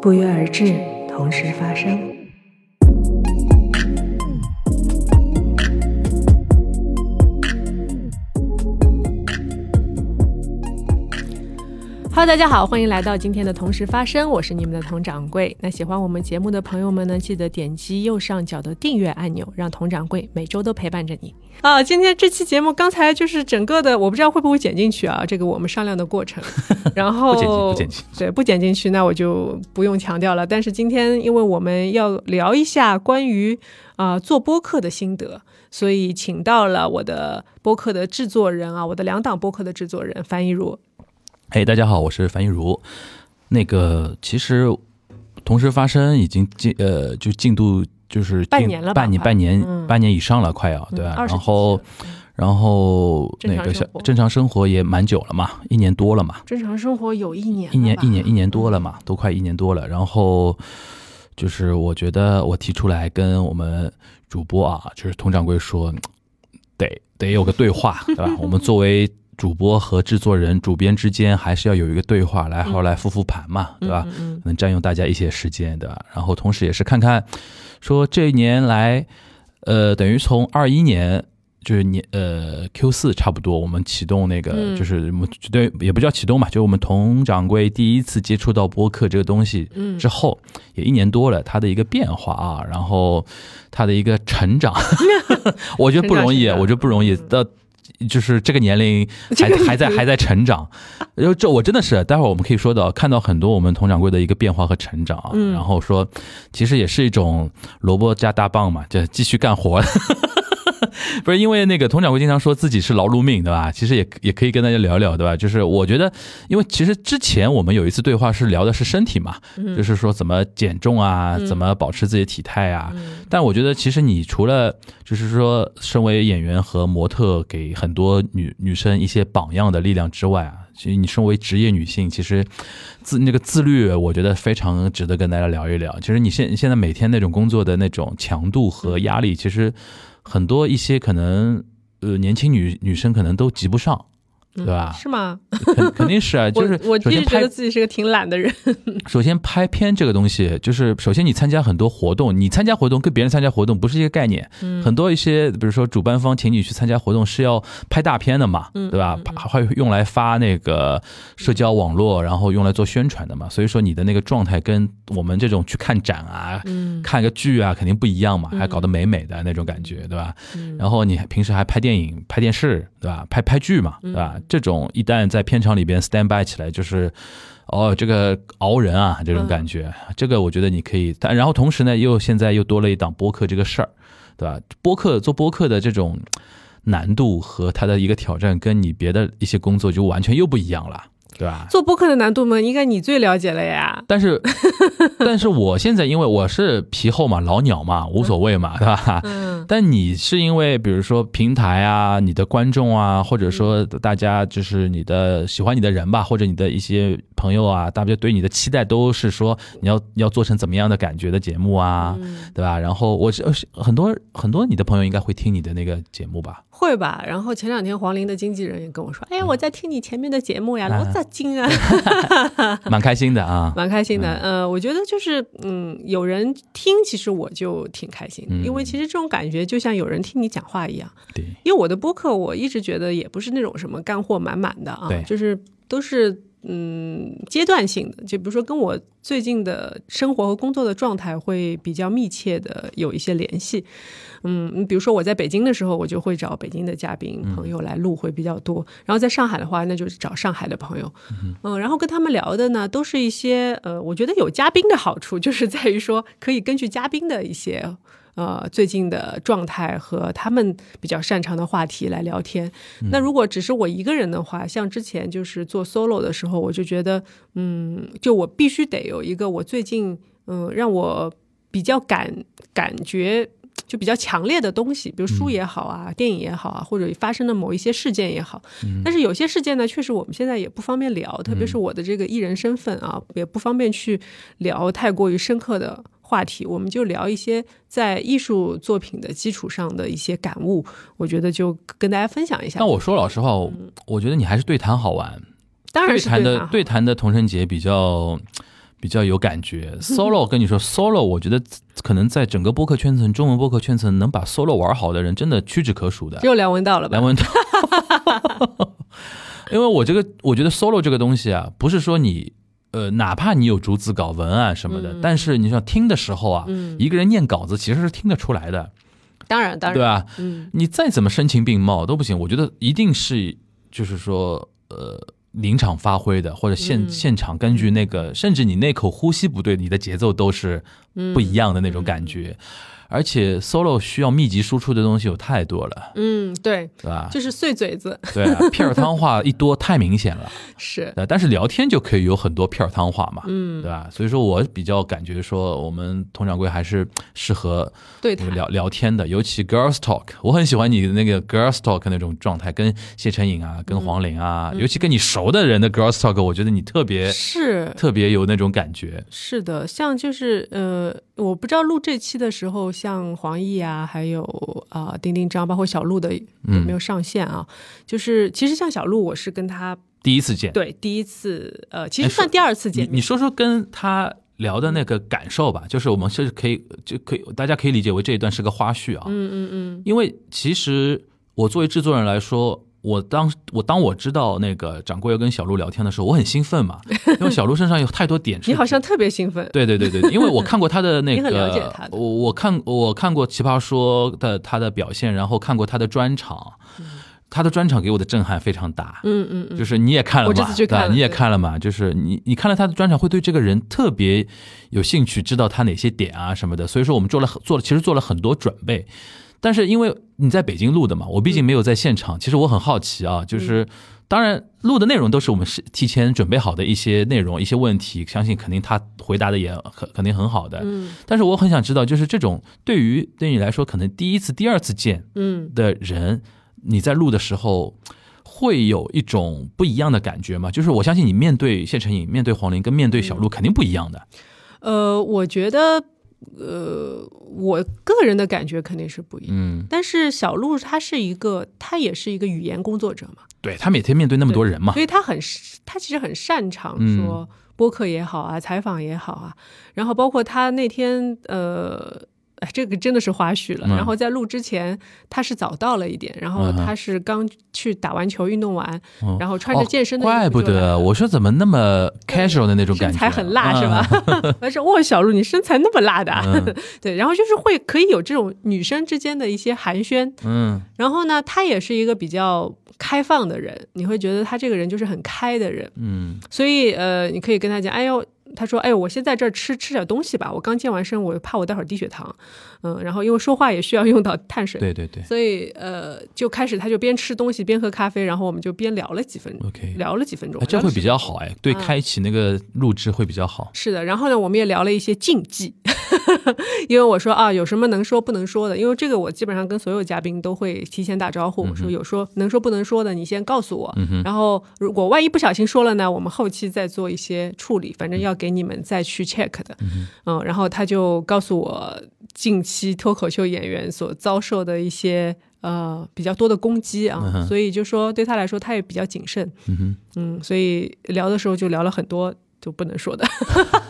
不约而至，同时发生。Hello，大家好，欢迎来到今天的同时发生，我是你们的佟掌柜。那喜欢我们节目的朋友们呢，记得点击右上角的订阅按钮，让佟掌柜每周都陪伴着你。啊，今天这期节目刚才就是整个的，我不知道会不会剪进去啊，这个我们商量的过程。然后不剪进，对，不剪进去，那我就不用强调了。但是今天因为我们要聊一下关于啊做播客的心得，所以请到了我的播客的制作人啊，我的两档播客的制作人樊一茹。嘿，大家好，我是樊一茹。那个，其实同时发生已经进呃，就进度就是半年了，半年半年半年以上了，快要对吧？然后然后那个小正常生活也蛮久了嘛，一年多了嘛。正常生活有一年，一年一年一年多了嘛，都快一年多了。然后就是我觉得我提出来跟我们主播啊，就是佟掌柜说，得得有个对话，对吧？我们作为。主播和制作人、主编之间还是要有一个对话，来后来复复盘嘛，对吧？能占用大家一些时间，对吧？然后同时也是看看，说这一年来，呃，等于从二一年就是年呃 Q 四差不多，我们启动那个就是对也不叫启动嘛，就我们佟掌柜第一次接触到播客这个东西之后，也一年多了，它的一个变化啊，然后它的一个成长，我觉得不容易，我觉得不容易到。就是这个年龄还 还在还在成长，然后这我真的是，待会儿我们可以说到看到很多我们佟掌柜的一个变化和成长啊，然后说其实也是一种萝卜加大棒嘛，就继续干活。不是因为那个佟掌柜经常说自己是劳碌命，对吧？其实也也可以跟大家聊聊，对吧？就是我觉得，因为其实之前我们有一次对话是聊的是身体嘛，就是说怎么减重啊，怎么保持自己的体态啊。但我觉得，其实你除了就是说，身为演员和模特给很多女女生一些榜样的力量之外啊，其实你身为职业女性，其实自那个自律，我觉得非常值得跟大家聊一聊。其实你现现在每天那种工作的那种强度和压力，其实。很多一些可能，呃，年轻女女生可能都及不上。对吧？是吗？肯肯定是啊，就是我一直觉得自己是个挺懒的人。首先拍片这个东西，就是首先你参加很多活动，你参加活动跟别人参加活动不是一个概念。嗯。很多一些，比如说主办方请你去参加活动是要拍大片的嘛，对吧？还会用来发那个社交网络，然后用来做宣传的嘛。所以说你的那个状态跟我们这种去看展啊、看个剧啊肯定不一样嘛，还搞得美美的那种感觉，对吧？然后你平时还拍电影、拍电视，对吧？拍拍剧嘛，对吧？这种一旦在片场里边 stand by 起来，就是哦，这个熬人啊，这种感觉，这个我觉得你可以。但然后同时呢，又现在又多了一档播客这个事儿，对吧？播客做播客的这种难度和它的一个挑战，跟你别的一些工作就完全又不一样了。对吧？做播客的难度嘛，应该你最了解了呀。但是，但是我现在因为我是皮厚嘛，老鸟嘛，无所谓嘛，对吧？嗯。但你是因为比如说平台啊，你的观众啊，或者说大家就是你的喜欢你的人吧，或者你的一些朋友啊，大家对你的期待都是说你要要做成怎么样的感觉的节目啊，对吧？然后我是很多很多你的朋友应该会听你的那个节目吧？会吧。然后前两天黄龄的经纪人也跟我说，哎，我在听你前面的节目呀，老扎精啊，蛮开心的啊，蛮开心的。呃，我觉得就是，嗯，有人听，其实我就挺开心，因为其实这种感觉就像有人听你讲话一样。对，因为我的播客，我一直觉得也不是那种什么干货满满的啊，就是都是。嗯，阶段性的，就比如说跟我最近的生活和工作的状态会比较密切的有一些联系。嗯，你比如说我在北京的时候，我就会找北京的嘉宾朋友来录会比较多。然后在上海的话，那就是找上海的朋友。嗯，然后跟他们聊的呢，都是一些呃，我觉得有嘉宾的好处，就是在于说可以根据嘉宾的一些。呃，最近的状态和他们比较擅长的话题来聊天。那如果只是我一个人的话，像之前就是做 solo 的时候，我就觉得，嗯，就我必须得有一个我最近，嗯，让我比较感感觉就比较强烈的东西，比如书也好啊，电影也好啊，或者发生的某一些事件也好。但是有些事件呢，确实我们现在也不方便聊，特别是我的这个艺人身份啊，也不方便去聊太过于深刻的。话题，我们就聊一些在艺术作品的基础上的一些感悟，我觉得就跟大家分享一下。但我说老实话，我觉得你还是对谈好玩，当然对谈的对谈的童晨杰比较比较有感觉。solo 跟你说 solo，我觉得可能在整个播客圈层、中文播客圈层，能把 solo 玩好的人，真的屈指可数的。只有梁文道了吧？梁文道。因为我这个，我觉得 solo 这个东西啊，不是说你，呃，哪怕你有逐字稿、文案什么的，但是你想听的时候啊，一个人念稿子其实是听得出来的。当然，当然，对吧？嗯，你再怎么声情并茂都不行。我觉得一定是，就是说，呃，临场发挥的，或者现现场根据那个，甚至你那口呼吸不对，你的节奏都是不一样的那种感觉。而且 solo 需要密集输出的东西有太多了，嗯，对，对吧？就是碎嘴子，对，片儿汤话一多太明显了，是。但是聊天就可以有很多片儿汤话嘛，嗯，对吧？所以说我比较感觉说，我们佟掌柜还是适合对聊聊天的，尤其 girls talk，我很喜欢你的那个 girls talk 那种状态，跟谢晨颖啊，跟黄玲啊，尤其跟你熟的人的 girls talk，我觉得你特别是特别有那种感觉。是的，像就是呃，我不知道录这期的时候。像黄奕啊，还有啊丁丁张，包括小鹿的有没有上线啊？就是其实像小鹿，我是跟他第一次见，对，第一次呃，其实算第二次见。你说说跟他聊的那个感受吧，就是我们是可以就可以，大家可以理解为这一段是个花絮啊。嗯嗯嗯，因为其实我作为制作人来说。我当我当我知道那个掌柜要跟小鹿聊天的时候，我很兴奋嘛，因为小鹿身上有太多点。你好像特别兴奋。对对对对，因为我看过他的 那个，我我看我看过《奇葩说》的他的表现，然后看过他的专场，他的专场给我的震撼非常大。嗯嗯嗯，就是你也看了嘛？对，你也看了嘛？就是你你看了他的专场，会对这个人特别有兴趣，知道他哪些点啊什么的。所以说我们做了做了，其实做了很多准备。但是因为你在北京录的嘛，我毕竟没有在现场。其实我很好奇啊，就是当然录的内容都是我们是提前准备好的一些内容、一些问题，相信肯定他回答的也很肯定很好的。嗯。但是我很想知道，就是这种对于对你来说可能第一次、第二次见嗯的人，你在录的时候会有一种不一样的感觉吗？就是我相信你面对谢承颖、面对黄龄跟面对小鹿肯定不一样的。呃，我觉得。呃，我个人的感觉肯定是不一样。嗯，但是小鹿他是一个，他也是一个语言工作者嘛。对他每天面对那么多人嘛，所以他很他其实很擅长说播客也好啊，采访也好啊。然后包括他那天呃。哎，这个真的是花絮了。然后在录之前，他是早到了一点，然后他是刚去打完球运动完，然后穿着健身的。怪不得我说怎么那么 casual 的那种感觉，身材很辣是吧？我说哇，小鹿你身材那么辣的，对。然后就是会可以有这种女生之间的一些寒暄，嗯。然后呢，他也是一个比较开放的人，你会觉得他这个人就是很开的人，嗯。所以呃，你可以跟他讲，哎呦。他说：“哎，我先在这儿吃吃点东西吧。我刚健完身，我怕我待会儿低血糖。嗯，然后因为说话也需要用到碳水，对对对，所以呃，就开始他就边吃东西边喝咖啡，然后我们就边聊了几分，OK，聊了几分钟，这会比较好哎，对，开启那个录制会比较好。是的，然后呢，我们也聊了一些禁忌，因为我说啊，有什么能说不能说的？因为这个我基本上跟所有嘉宾都会提前打招呼，我说有说能说不能说的，你先告诉我。然后如果万一不小心说了呢，我们后期再做一些处理，反正要给你们再去。去 check 的，嗯，然后他就告诉我近期脱口秀演员所遭受的一些呃比较多的攻击啊，所以就说对他来说他也比较谨慎，嗯嗯，所以聊的时候就聊了很多就不能说的，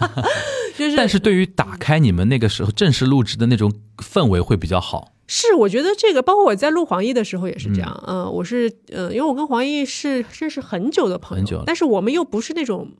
就是但是对于打开你们那个时候正式录制的那种氛围会比较好。是，我觉得这个包括我在录黄奕的时候也是这样，嗯，我是嗯，因为我跟黄奕是认识很久的朋友，但是我们又不是那种。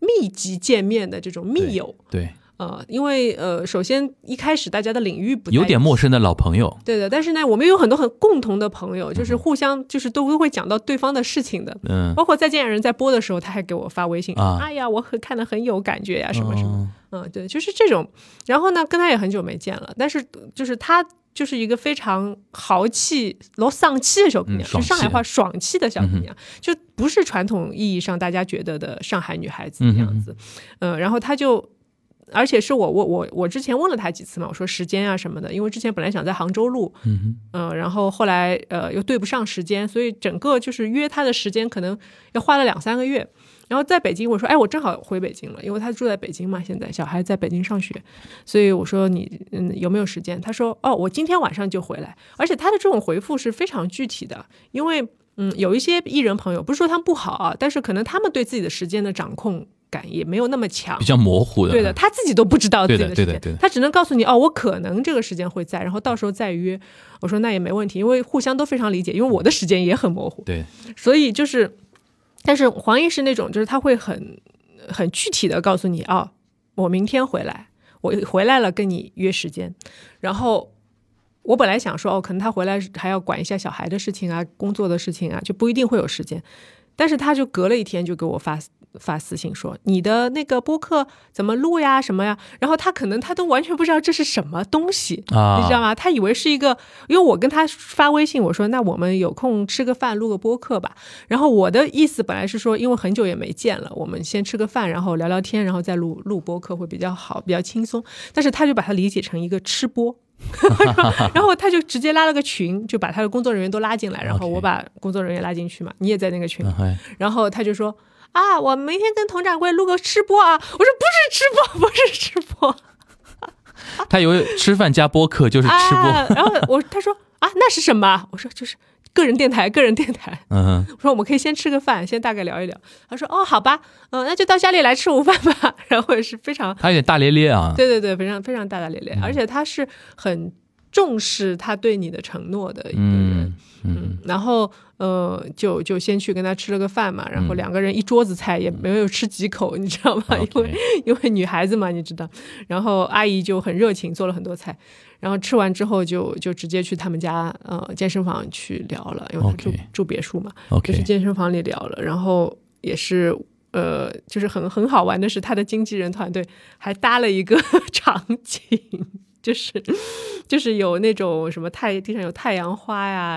密集见面的这种密友，对，呃，因为呃，首先一开始大家的领域不有点陌生的老朋友，对的，但是呢，我们有很多很共同的朋友，就是互相就是都都会讲到对方的事情的，嗯，包括再见人在播的时候，他还给我发微信，啊哎呀，我很看的很有感觉呀，什么什么，嗯，对，就是这种，然后呢，跟他也很久没见了，但是就是他。就是一个非常豪气、老丧气的小姑娘，就上海话爽气的小姑娘，就不是传统意义上大家觉得的上海女孩子的样子。嗯，然后她就，而且是我我我我之前问了他几次嘛，我说时间啊什么的，因为之前本来想在杭州录，嗯嗯，然后后来呃又对不上时间，所以整个就是约他的时间可能要花了两三个月。然后在北京，我说，哎，我正好回北京了，因为他住在北京嘛，现在小孩在北京上学，所以我说你嗯有没有时间？他说，哦，我今天晚上就回来。而且他的这种回复是非常具体的，因为嗯有一些艺人朋友，不是说他们不好啊，但是可能他们对自己的时间的掌控感也没有那么强，比较模糊的。对的，他自己都不知道自己的时间，他只能告诉你哦，我可能这个时间会在，然后到时候再约。我说那也没问题，因为互相都非常理解，因为我的时间也很模糊。对，所以就是，但是黄奕是那种，就是他会很很具体的告诉你哦，我明天回来，我回来了跟你约时间。然后我本来想说哦，可能他回来还要管一下小孩的事情啊，工作的事情啊，就不一定会有时间。但是他就隔了一天就给我发。发私信说你的那个播客怎么录呀什么呀？然后他可能他都完全不知道这是什么东西啊，你知道吗？他以为是一个，因为我跟他发微信，我说那我们有空吃个饭录个播客吧。然后我的意思本来是说，因为很久也没见了，我们先吃个饭，然后聊聊天，然后再录录播客会比较好，比较轻松。但是他就把它理解成一个吃播，然后他就直接拉了个群，就把他的工作人员都拉进来，然后我把工作人员拉进去嘛，你也在那个群，然后他就说。啊，我明天跟佟掌柜录个吃播啊！我说不是吃播，不是吃播。他以为吃饭加播客就是吃播。然后我他说啊，那是什么？我说就是个人电台，个人电台。嗯，我说我们可以先吃个饭，先大概聊一聊。他说哦，好吧，嗯，那就到家里来吃午饭吧。然后也是非常，他有点大咧咧啊。对对对，非常非常大大咧咧，而且他是很重视他对你的承诺的一个人。嗯，然后呃，就就先去跟他吃了个饭嘛，然后两个人一桌子菜也没有吃几口，你知道吗？因为因为女孩子嘛，你知道。然后阿姨就很热情，做了很多菜。然后吃完之后，就就直接去他们家呃健身房去聊了，因为他住住别墅嘛，就去健身房里聊了。然后也是呃，就是很很好玩的是，他的经纪人团队还搭了一个 场景。就是就是有那种什么太地上有太阳花呀，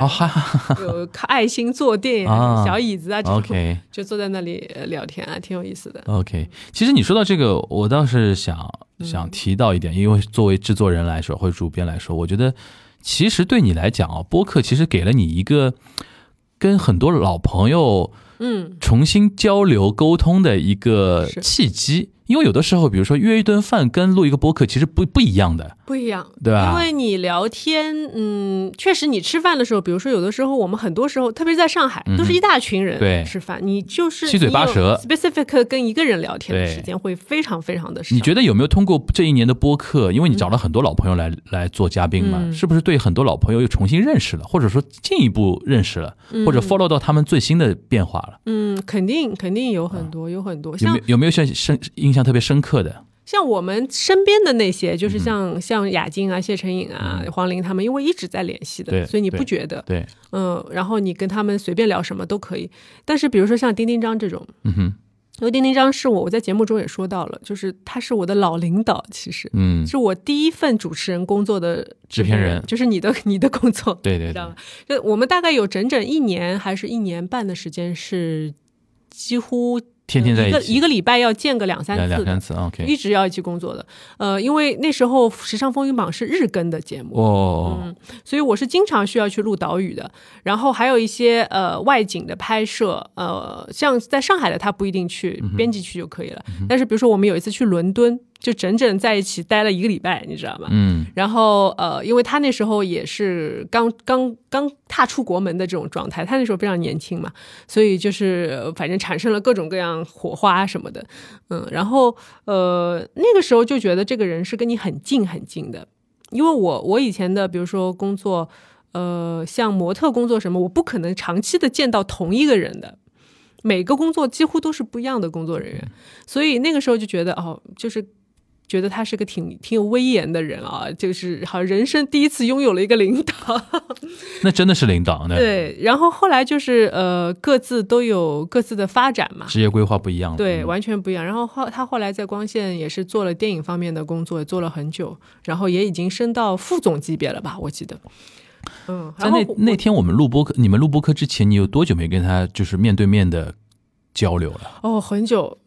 有爱心坐垫、小椅子啊，这种就坐在那里聊天啊，挺有意思的。OK，其实你说到这个，我倒是想想提到一点，因为作为制作人来说或者主编来说，我觉得其实对你来讲啊，播客其实给了你一个跟很多老朋友嗯重新交流沟通的一个契机。因为有的时候，比如说约一顿饭跟录一个播客，其实不不一样的，不一样，对吧？因为你聊天，嗯，确实，你吃饭的时候，比如说有的时候，我们很多时候，特别是在上海，都是一大群人吃饭，你就是七嘴八舌，specific 跟一个人聊天的时间会非常非常的少。你觉得有没有通过这一年的播客，因为你找了很多老朋友来来做嘉宾嘛，是不是对很多老朋友又重新认识了，或者说进一步认识了，或者 follow 到他们最新的变化了？嗯，肯定肯定有很多，有很多。有没有有没有像深印象特别深刻的？像我们身边的那些，就是像像雅静啊、谢成颖啊、黄玲他们，因为一直在联系的，所以你不觉得？对，嗯，然后你跟他们随便聊什么都可以。但是比如说像丁丁张这种，嗯哼，因为丁丁张是我，我在节目中也说到了，就是他是我的老领导，其实，嗯，是我第一份主持人工作的制片人，就是你的你的工作，对对，知道吗？就我们大概有整整一年还是一年半的时间是几乎。天天在一个，一个礼拜要见个两三次，两三次，OK，一直要一起工作的。呃，因为那时候《时尚风云榜》是日更的节目，哦，嗯，所以我是经常需要去录岛屿的。然后还有一些呃外景的拍摄，呃，像在上海的他不一定去，编辑去就可以了。但是比如说我们有一次去伦敦。就整整在一起待了一个礼拜，你知道吗？嗯，然后呃，因为他那时候也是刚刚刚踏出国门的这种状态，他那时候非常年轻嘛，所以就是反正产生了各种各样火花什么的，嗯，然后呃那个时候就觉得这个人是跟你很近很近的，因为我我以前的比如说工作，呃，像模特工作什么，我不可能长期的见到同一个人的，每个工作几乎都是不一样的工作人员，所以那个时候就觉得哦，就是。觉得他是个挺挺有威严的人啊，就是好人生第一次拥有了一个领导，那真的是领导呢。对，然后后来就是呃，各自都有各自的发展嘛，职业规划不一样，对，完全不一样。然后后他后来在光线也是做了电影方面的工作，做了很久，然后也已经升到副总级别了吧？我记得。嗯，在那那天我们录播课，你们录播课之前，你有多久没跟他就是面对面的交流了？哦，很久，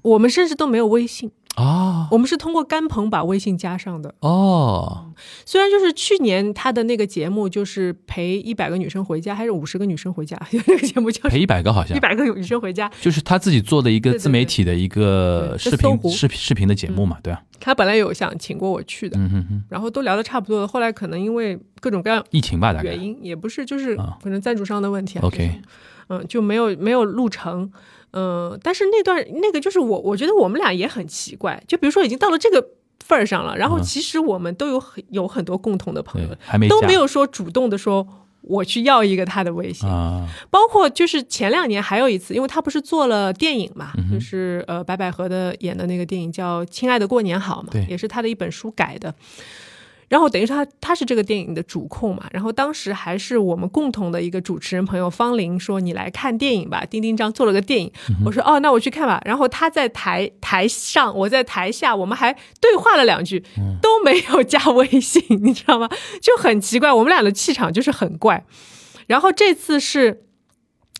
我们甚至都没有微信。哦，我们是通过甘鹏把微信加上的。哦，虽然就是去年他的那个节目就是陪一百个女生回家，还是五十个女生回家？那个节目叫陪一百个，好像一百个女生回家，就是他自己做的一个自媒体的一个视频视频视频的节目嘛，对啊。他本来有想请过我去的，嗯哼哼，然后都聊的差不多了，后来可能因为各种各样疫情吧，大概原因也不是，就是可能赞助商的问题，OK，嗯，就没有没有录成。嗯，但是那段那个就是我，我觉得我们俩也很奇怪，就比如说已经到了这个份儿上了，然后其实我们都有很有很多共同的朋友，还没都没有说主动的说我去要一个他的微信，包括就是前两年还有一次，因为他不是做了电影嘛，就是呃白百合的演的那个电影叫《亲爱的过年好》嘛，也是他的一本书改的。然后等于说他他是这个电影的主控嘛，然后当时还是我们共同的一个主持人朋友方玲说你来看电影吧，丁丁张做了个电影，我说哦那我去看吧。然后他在台台上，我在台下，我们还对话了两句，都没有加微信，你知道吗？就很奇怪，我们俩的气场就是很怪。然后这次是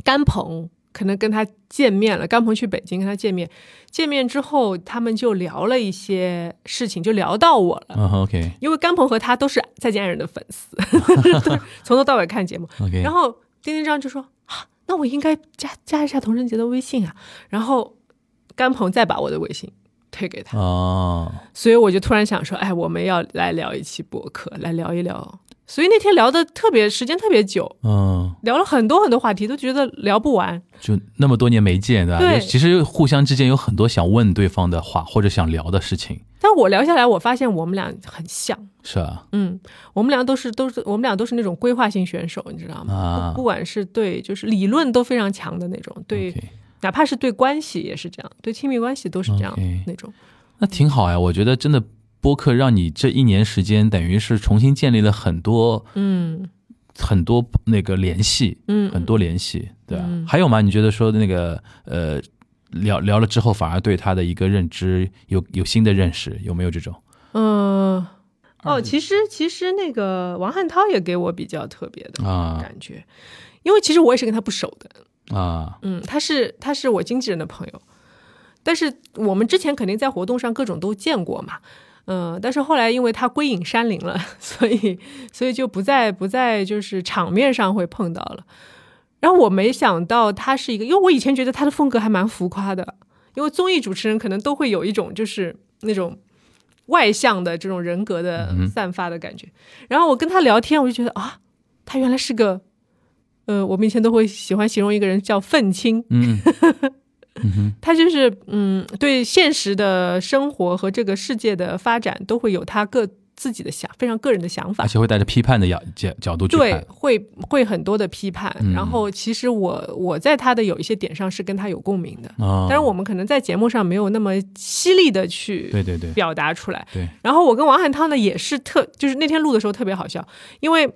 甘鹏。可能跟他见面了，甘鹏去北京跟他见面，见面之后他们就聊了一些事情，就聊到我了。OK，因为甘鹏和他都是再见爱人的粉丝，从头到尾看节目。OK，然后丁丁章就说啊，那我应该加加一下童承杰的微信啊。然后甘鹏再把我的微信推给他。哦，所以我就突然想说，哎，我们要来聊一期博客，来聊一聊。所以那天聊的特别时间特别久，嗯，聊了很多很多话题，都觉得聊不完。就那么多年没见，对吧？对，其实互相之间有很多想问对方的话，或者想聊的事情。但我聊下来，我发现我们俩很像，是啊，嗯，我们俩都是都是我们俩都是那种规划性选手，你知道吗？啊，不管是对就是理论都非常强的那种，对，哪怕是对关系也是这样，对亲密关系都是这样那种。那挺好呀，我觉得真的。播客让你这一年时间，等于是重新建立了很多，嗯，很多那个联系，嗯，很多联系，对吧？还有吗？你觉得说那个呃，聊聊了之后，反而对他的一个认知有有新的认识，有没有这种？嗯，哦，其实其实那个王汉涛也给我比较特别的感觉，因为其实我也是跟他不熟的啊，嗯，他是他是我经纪人的朋友，但是我们之前肯定在活动上各种都见过嘛。嗯，但是后来因为他归隐山林了，所以所以就不再不再就是场面上会碰到了。然后我没想到他是一个，因为我以前觉得他的风格还蛮浮夸的，因为综艺主持人可能都会有一种就是那种外向的这种人格的散发的感觉。然后我跟他聊天，我就觉得啊，他原来是个，呃，我们以前都会喜欢形容一个人叫愤青。嗯。他就是嗯，对现实的生活和这个世界的发展都会有他个自己的想非常个人的想法，而且会带着批判的角角角度去，对，会会很多的批判。然后其实我我在他的有一些点上是跟他有共鸣的，但是我们可能在节目上没有那么犀利的去对对对。表达出来。对，然后我跟王汉涛呢也是特，就是那天录的时候特别好笑，因为。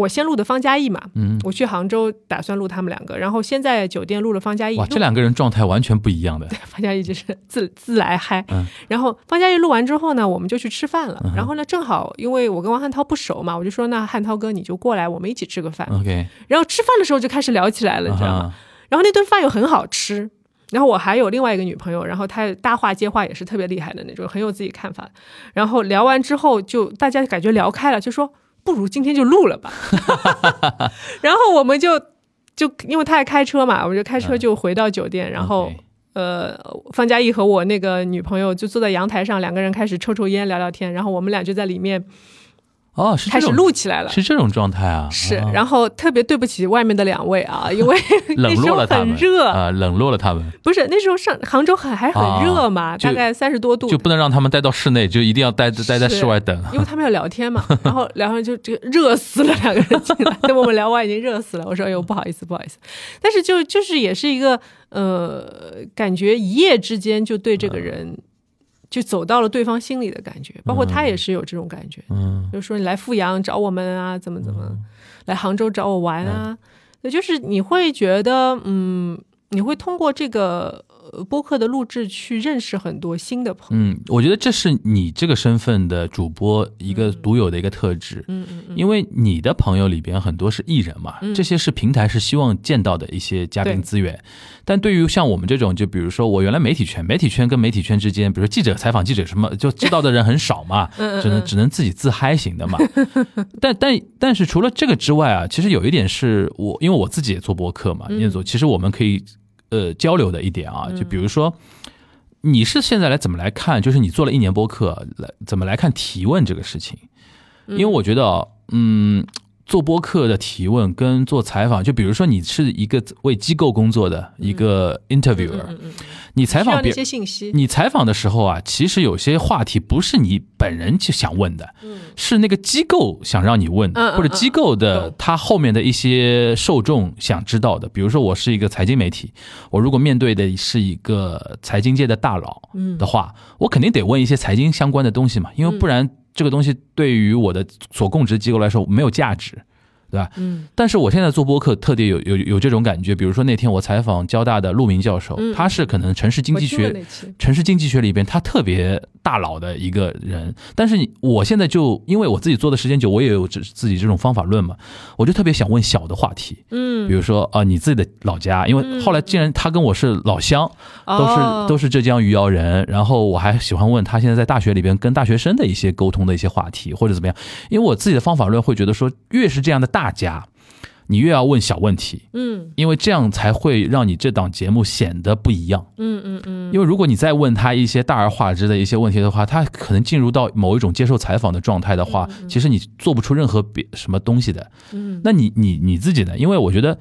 我先录的方嘉译嘛，嗯，我去杭州打算录他们两个，然后先在酒店录了方嘉译。哇，这两个人状态完全不一样的。对，方嘉译就是自自来嗨，嗯，然后方嘉译录完之后呢，我们就去吃饭了。然后呢，正好因为我跟王汉涛不熟嘛，我就说那汉涛哥你就过来，我们一起吃个饭。OK。然后吃饭的时候就开始聊起来了，你知道吗？然后那顿饭又很好吃。然后我还有另外一个女朋友，然后她搭话接话也是特别厉害的那种，很有自己看法。然后聊完之后，就大家感觉聊开了，就说。不如今天就录了吧，然后我们就就因为他还开车嘛，我就开车就回到酒店，然后呃，方嘉译和我那个女朋友就坐在阳台上，两个人开始抽抽烟聊聊天，然后我们俩就在里面。哦，是开始录起来了，是这种状态啊。是，然后特别对不起外面的两位啊，因为 冷落了他们，热啊，冷落了他们。不是那时候上杭州很还很热嘛，大概三十多度，就不能让他们待到室内，就一定要待待在室外等，因为他们要聊天嘛。然后聊完就这个热死了，两个人进来，等我们聊完已经热死了。我说哎呦不好意思不好意思，但是就就是也是一个呃，感觉一夜之间就对这个人。就走到了对方心里的感觉，包括他也是有这种感觉，嗯，就说你来阜阳找我们啊，怎么怎么，来杭州找我玩啊，也就是你会觉得，嗯，你会通过这个。播客的录制去认识很多新的朋友，嗯，我觉得这是你这个身份的主播一个独有的一个特质，嗯嗯，因为你的朋友里边很多是艺人嘛，这些是平台是希望见到的一些嘉宾资源，但对于像我们这种，就比如说我原来媒体圈，媒体圈跟媒体圈之间，比如说记者采访记者什么，就知道的人很少嘛，只能只能自己自嗨型的嘛，但但但是除了这个之外啊，其实有一点是我，因为我自己也做播客嘛，也做，其实我们可以。呃，交流的一点啊，就比如说，你是现在来怎么来看？就是你做了一年播客，来怎么来看提问这个事情？因为我觉得，嗯，做播客的提问跟做采访，就比如说你是一个为机构工作的一个 interviewer，你采访别些信息，你采访的时候啊，其实有些话题不是你本人就想问的，是那个机构想让你问，或者机构的他后面的一些受众想知道的。比如说我是一个财经媒体，我如果面对的是一个财经界的大佬的话，我肯定得问一些财经相关的东西嘛，因为不然。这个东西对于我的所供职机构来说没有价值。对吧？嗯，但是我现在做播客，特别有有有这种感觉。比如说那天我采访交大的陆明教授，他是可能城市经济学、城市经济学里边他特别大佬的一个人。但是我现在就因为我自己做的时间久，我也有自自己这种方法论嘛，我就特别想问小的话题。嗯，比如说啊，你自己的老家，因为后来既然他跟我是老乡，都是都是浙江余姚人，然后我还喜欢问他现在在大学里边跟大学生的一些沟通的一些话题或者怎么样。因为我自己的方法论会觉得说，越是这样的大。大家，你越要问小问题，嗯，因为这样才会让你这档节目显得不一样，嗯嗯嗯。因为如果你再问他一些大而化之的一些问题的话，他可能进入到某一种接受采访的状态的话，其实你做不出任何别什么东西的，嗯。那你你你自己呢？因为我觉得。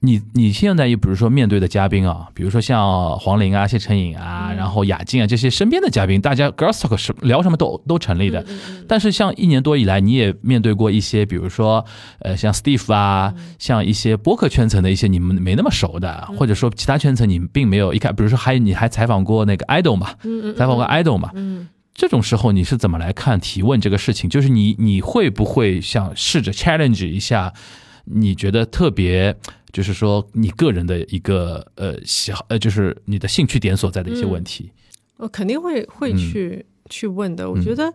你你现在也比如说面对的嘉宾啊，比如说像黄龄啊、谢承颖啊，然后雅静啊这些身边的嘉宾，大家 girls talk 什聊什么都都成立的。但是像一年多以来，你也面对过一些，比如说呃像 Steve 啊，像一些播客圈层的一些你们没那么熟的，或者说其他圈层你们并没有一看，比如说还你还采访过那个 idol 嘛，采访过 idol 嘛，这种时候你是怎么来看提问这个事情？就是你你会不会想试着 challenge 一下？你觉得特别？就是说，你个人的一个呃喜好呃，就是你的兴趣点所在的一些问题，我肯定会会去去问的。我觉得。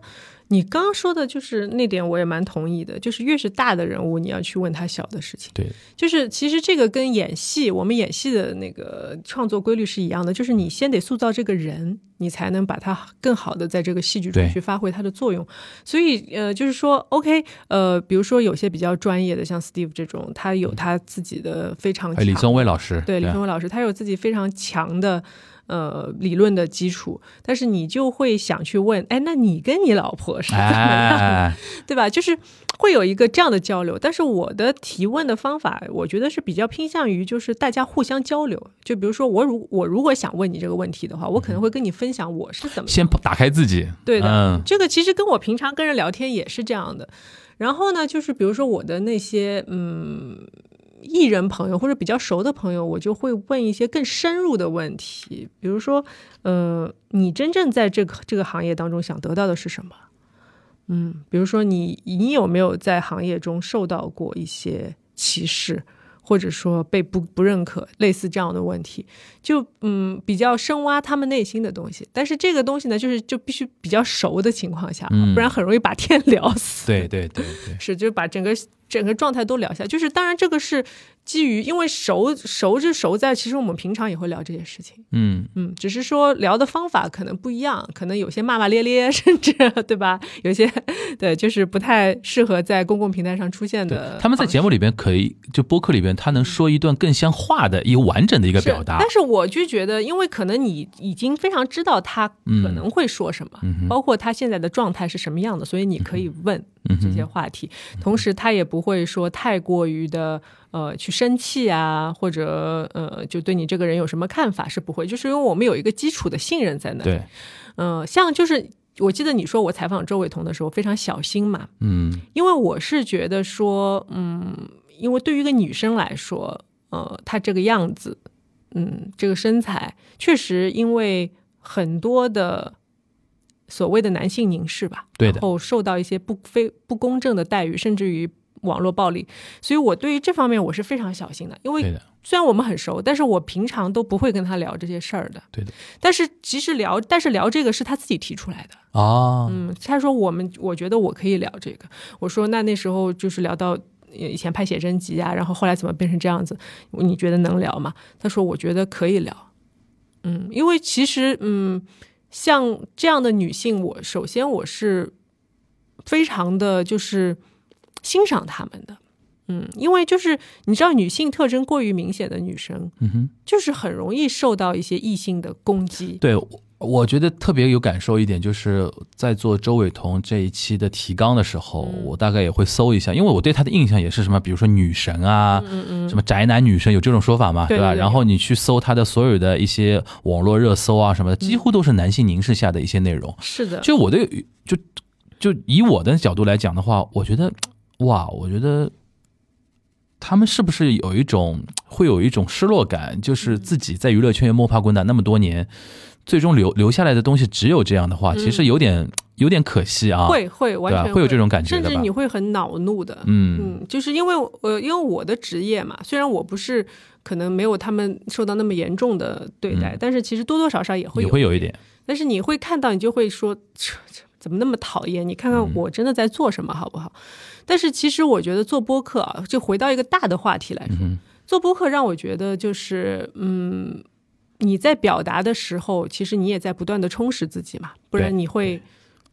你刚刚说的就是那点，我也蛮同意的。就是越是大的人物，你要去问他小的事情。对，就是其实这个跟演戏，我们演戏的那个创作规律是一样的。就是你先得塑造这个人，你才能把他更好的在这个戏剧中去发挥他的作用。所以，呃，就是说，OK，呃，比如说有些比较专业的，像 Steve 这种，他有他自己的非常李宗伟老师，对李宗伟老师，他有自己非常强的。呃，理论的基础，但是你就会想去问，哎，那你跟你老婆是怎么样，对吧？就是会有一个这样的交流。但是我的提问的方法，我觉得是比较偏向于就是大家互相交流。就比如说我如我如果想问你这个问题的话，我可能会跟你分享我是怎么先打开自己。对的，这个其实跟我平常跟人聊天也是这样的。然后呢，就是比如说我的那些嗯。艺人朋友或者比较熟的朋友，我就会问一些更深入的问题，比如说，呃，你真正在这个这个行业当中想得到的是什么？嗯，比如说你你有没有在行业中受到过一些歧视？或者说被不不认可，类似这样的问题，就嗯比较深挖他们内心的东西。但是这个东西呢，就是就必须比较熟的情况下，不然很容易把天聊死。对对对对，是就把整个整个状态都聊下。就是当然这个是基于因为熟熟就熟在，其实我们平常也会聊这些事情。嗯嗯，只是说聊的方法可能不一样，可能有些骂骂咧咧，甚至对吧？有些对就是不太适合在公共平台上出现的。他们在节目里边可以就播客里边。他能说一段更像话的一个完整的一个表达，但是我就觉得，因为可能你已经非常知道他可能会说什么，包括他现在的状态是什么样的，所以你可以问这些话题。同时，他也不会说太过于的呃去生气啊，或者呃就对你这个人有什么看法是不会，就是因为我们有一个基础的信任在那。对，嗯，像就是我记得你说我采访周伟彤的时候非常小心嘛，嗯，因为我是觉得说，嗯。因为对于一个女生来说，呃，她这个样子，嗯，这个身材，确实因为很多的所谓的男性凝视吧，对的，然后受到一些不非不公正的待遇，甚至于网络暴力，所以我对于这方面我是非常小心的。因为虽然我们很熟，但是我平常都不会跟他聊这些事儿的。对的。但是其实聊，但是聊这个是他自己提出来的啊。嗯，他说我们，我觉得我可以聊这个。我说那那时候就是聊到。以前拍写真集啊，然后后来怎么变成这样子？你觉得能聊吗？他说：“我觉得可以聊。”嗯，因为其实，嗯，像这样的女性，我首先我是非常的就是欣赏她们的。嗯，因为就是你知道，女性特征过于明显的女生，嗯哼，就是很容易受到一些异性的攻击。对，我觉得特别有感受一点，就是在做周伟彤这一期的提纲的时候，我大概也会搜一下，因为我对他的印象也是什么，比如说女神啊，什么宅男女神，有这种说法嘛，对吧？然后你去搜他的所有的一些网络热搜啊什么的，几乎都是男性凝视下的一些内容。是的，就我的就就以我的角度来讲的话，我觉得哇，我觉得他们是不是有一种会有一种失落感，就是自己在娱乐圈摸爬滚打那么多年。最终留留下来的东西只有这样的话，其实有点有点可惜啊。会会完全会有这种感觉，甚至你会很恼怒的。嗯嗯，就是因为呃，因为我的职业嘛，虽然我不是可能没有他们受到那么严重的对待，但是其实多多少少也会也会有一点。但是你会看到，你就会说，怎么那么讨厌？你看看我真的在做什么，好不好？但是其实我觉得做播客啊，就回到一个大的话题来说，做播客让我觉得就是嗯。你在表达的时候，其实你也在不断的充实自己嘛，不然你会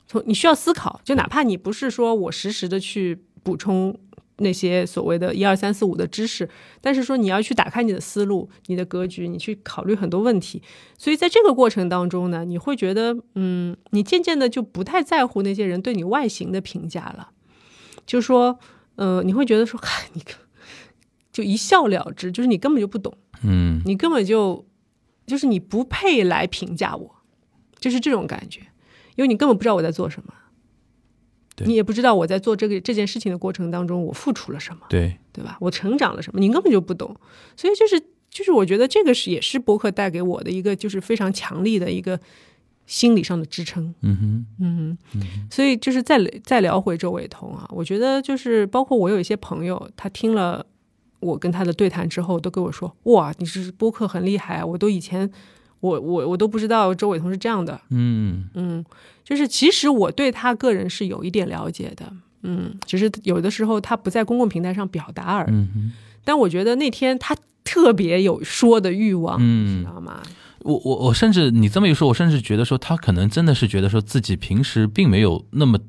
从你需要思考，就哪怕你不是说我实时的去补充那些所谓的一二三四五的知识，但是说你要去打开你的思路、你的格局，你去考虑很多问题。所以在这个过程当中呢，你会觉得，嗯，你渐渐的就不太在乎那些人对你外形的评价了，就说，呃，你会觉得说，嗨，你就一笑了之，就是你根本就不懂，嗯，你根本就。就是你不配来评价我，就是这种感觉，因为你根本不知道我在做什么，你也不知道我在做这个这件事情的过程当中我付出了什么，对。对吧？我成长了什么，你根本就不懂，所以就是就是我觉得这个是也是博客带给我的一个就是非常强力的一个心理上的支撑，嗯哼，嗯哼，所以就是再再聊回周伟彤啊，我觉得就是包括我有一些朋友，他听了。我跟他的对谈之后，都跟我说：“哇，你是播客很厉害，我都以前，我我我都不知道周伟彤是这样的。”嗯嗯，就是其实我对他个人是有一点了解的，嗯，只是有的时候他不在公共平台上表达而已。但我觉得那天他特别有说的欲望，嗯，知道吗？我我我甚至你这么一说，我甚至觉得说他可能真的是觉得说自己平时并没有那么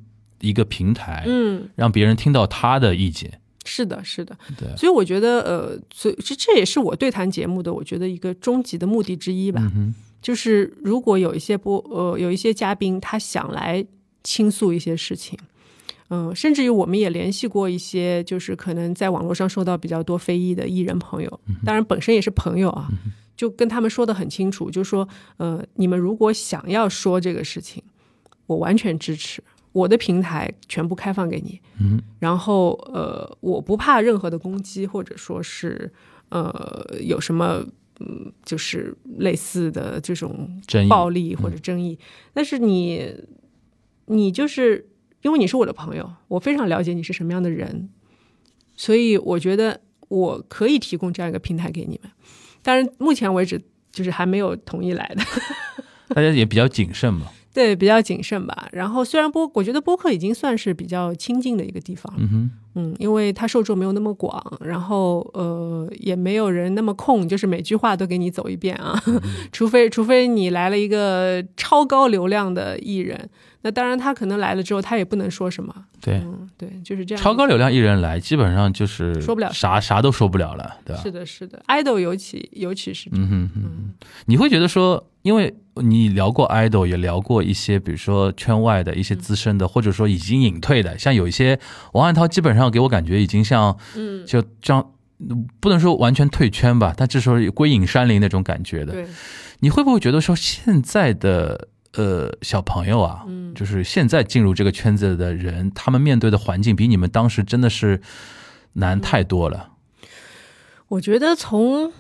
一个平台，嗯，让别人听到他的意见。是的，是的，对，所以我觉得，呃，所以这这也是我对谈节目的，我觉得一个终极的目的之一吧，就是如果有一些播，呃，有一些嘉宾他想来倾诉一些事情，嗯，甚至于我们也联系过一些，就是可能在网络上受到比较多非议的艺人朋友，当然本身也是朋友啊，就跟他们说的很清楚，就说，呃，你们如果想要说这个事情，我完全支持。我的平台全部开放给你，嗯，然后呃，我不怕任何的攻击，或者说是呃有什么嗯，就是类似的这种暴力或者争议。但是你你就是因为你是我的朋友，我非常了解你是什么样的人，所以我觉得我可以提供这样一个平台给你们。当然，目前为止就是还没有同意来的，大家也比较谨慎嘛。对，比较谨慎吧。然后虽然播，我觉得播客已经算是比较亲近的一个地方。嗯哼，嗯，因为它受众没有那么广，然后呃，也没有人那么空，就是每句话都给你走一遍啊。除非除非你来了一个超高流量的艺人。那当然，他可能来了之后，他也不能说什么。对，嗯，对，就是这样。超高流量艺人来，基本上就是说不了啥，啥都说不了了，对吧？是的，是的，idol 尤其尤其是，嗯哼哼，你会觉得说，因为你聊过 idol，也聊过一些，比如说圈外的一些资深的，或者说已经隐退的，像有一些王汉涛，基本上给我感觉已经像，嗯，就这样，不能说完全退圈吧，但至少归隐山林那种感觉的。对，你会不会觉得说现在的？呃，小朋友啊，嗯，就是现在进入这个圈子的人，他们面对的环境比你们当时真的是难太多了。我觉得从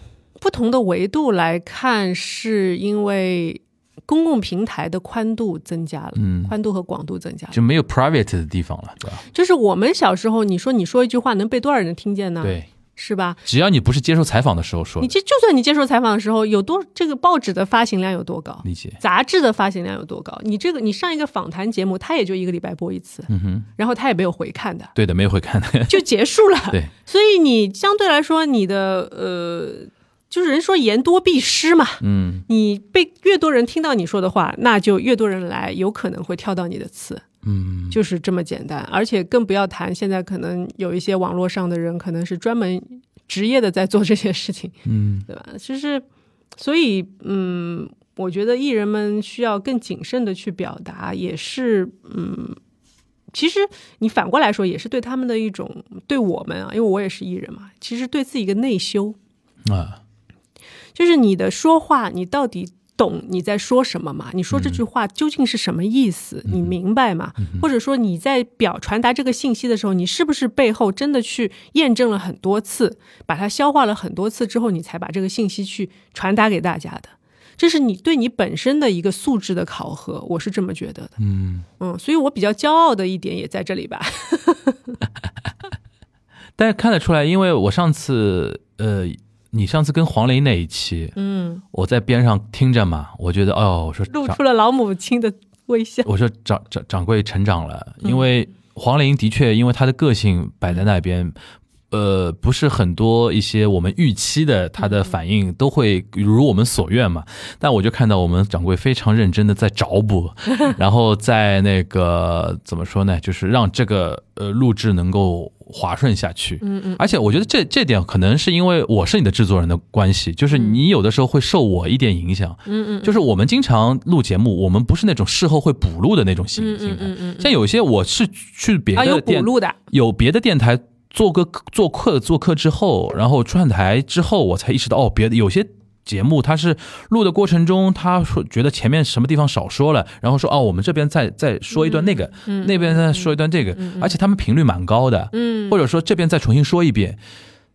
不同的维度来看，是因为公共平台的宽度增加了，嗯，宽度和广度增加了，就没有 private 的地方了，对吧？就是我们小时候，你说你说一句话能被多少人听见呢？对。是吧？只要你不是接受采访的时候说，你就就算你接受采访的时候有多这个报纸的发行量有多高，理解？杂志的发行量有多高？你这个你上一个访谈节目，它也就一个礼拜播一次，嗯哼，然后它也没有回看的，对的，没有回看的 就结束了。对，所以你相对来说，你的呃，就是人说言多必失嘛，嗯，你被越多人听到你说的话，那就越多人来，有可能会跳到你的词。嗯，就是这么简单，而且更不要谈现在可能有一些网络上的人，可能是专门职业的在做这些事情，嗯，对吧？就是，所以，嗯，我觉得艺人们需要更谨慎的去表达，也是嗯，其实你反过来说，也是对他们的一种对我们啊，因为我也是艺人嘛，其实对自己一个内修。啊，就是你的说话，你到底。懂你在说什么吗？你说这句话究竟是什么意思？你明白吗？或者说你在表传达这个信息的时候，你是不是背后真的去验证了很多次，把它消化了很多次之后，你才把这个信息去传达给大家的？这是你对你本身的一个素质的考核，我是这么觉得的。嗯嗯，所以我比较骄傲的一点也在这里吧。但是看得出来，因为我上次呃。你上次跟黄龄那一期，嗯，我在边上听着嘛，我觉得哦，我说露出了老母亲的微笑。我说掌掌掌柜成长了，因为黄龄的确，因为他的个性摆在那边。呃，不是很多一些我们预期的，他的反应都会如我们所愿嘛。但我就看到我们掌柜非常认真的在找补，然后在那个怎么说呢，就是让这个呃录制能够滑顺下去。嗯嗯。而且我觉得这这点可能是因为我是你的制作人的关系，就是你有的时候会受我一点影响。嗯嗯。就是我们经常录节目，我们不是那种事后会补录的那种形形态。嗯嗯。像有些我是去别的电录的，有别的电台。做个做客做客之后，然后串台之后，我才意识到哦，别的有些节目他是录的过程中，他说觉得前面什么地方少说了，然后说哦，我们这边再再说一段那个，那边再说一段这个，而且他们频率蛮高的，嗯，或者说这边再重新说一遍。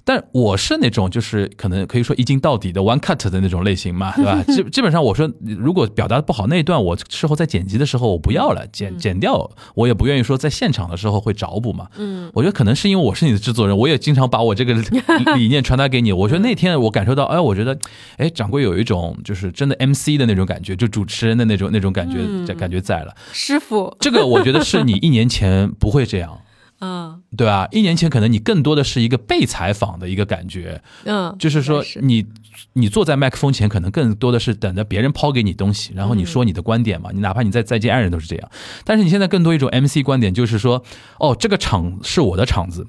但我是那种就是可能可以说一镜到底的 one cut 的那种类型嘛，对吧？基基本上我说如果表达不好那一段，我事后在剪辑的时候我不要了，剪剪掉，我也不愿意说在现场的时候会找补嘛。嗯，我觉得可能是因为我是你的制作人，我也经常把我这个 理念传达给你。我觉得那天我感受到，哎，我觉得，哎，掌柜有一种就是真的 MC 的那种感觉，就主持人的那种那种感觉，感觉在了。师傅，这个我觉得是你一年前不会这样。嗯，对吧？一年前可能你更多的是一个被采访的一个感觉，嗯，就是说你你坐在麦克风前，可能更多的是等着别人抛给你东西，然后你说你的观点嘛。你哪怕你在再见爱人都是这样，但是你现在更多一种 MC 观点，就是说，哦，这个场是我的场子，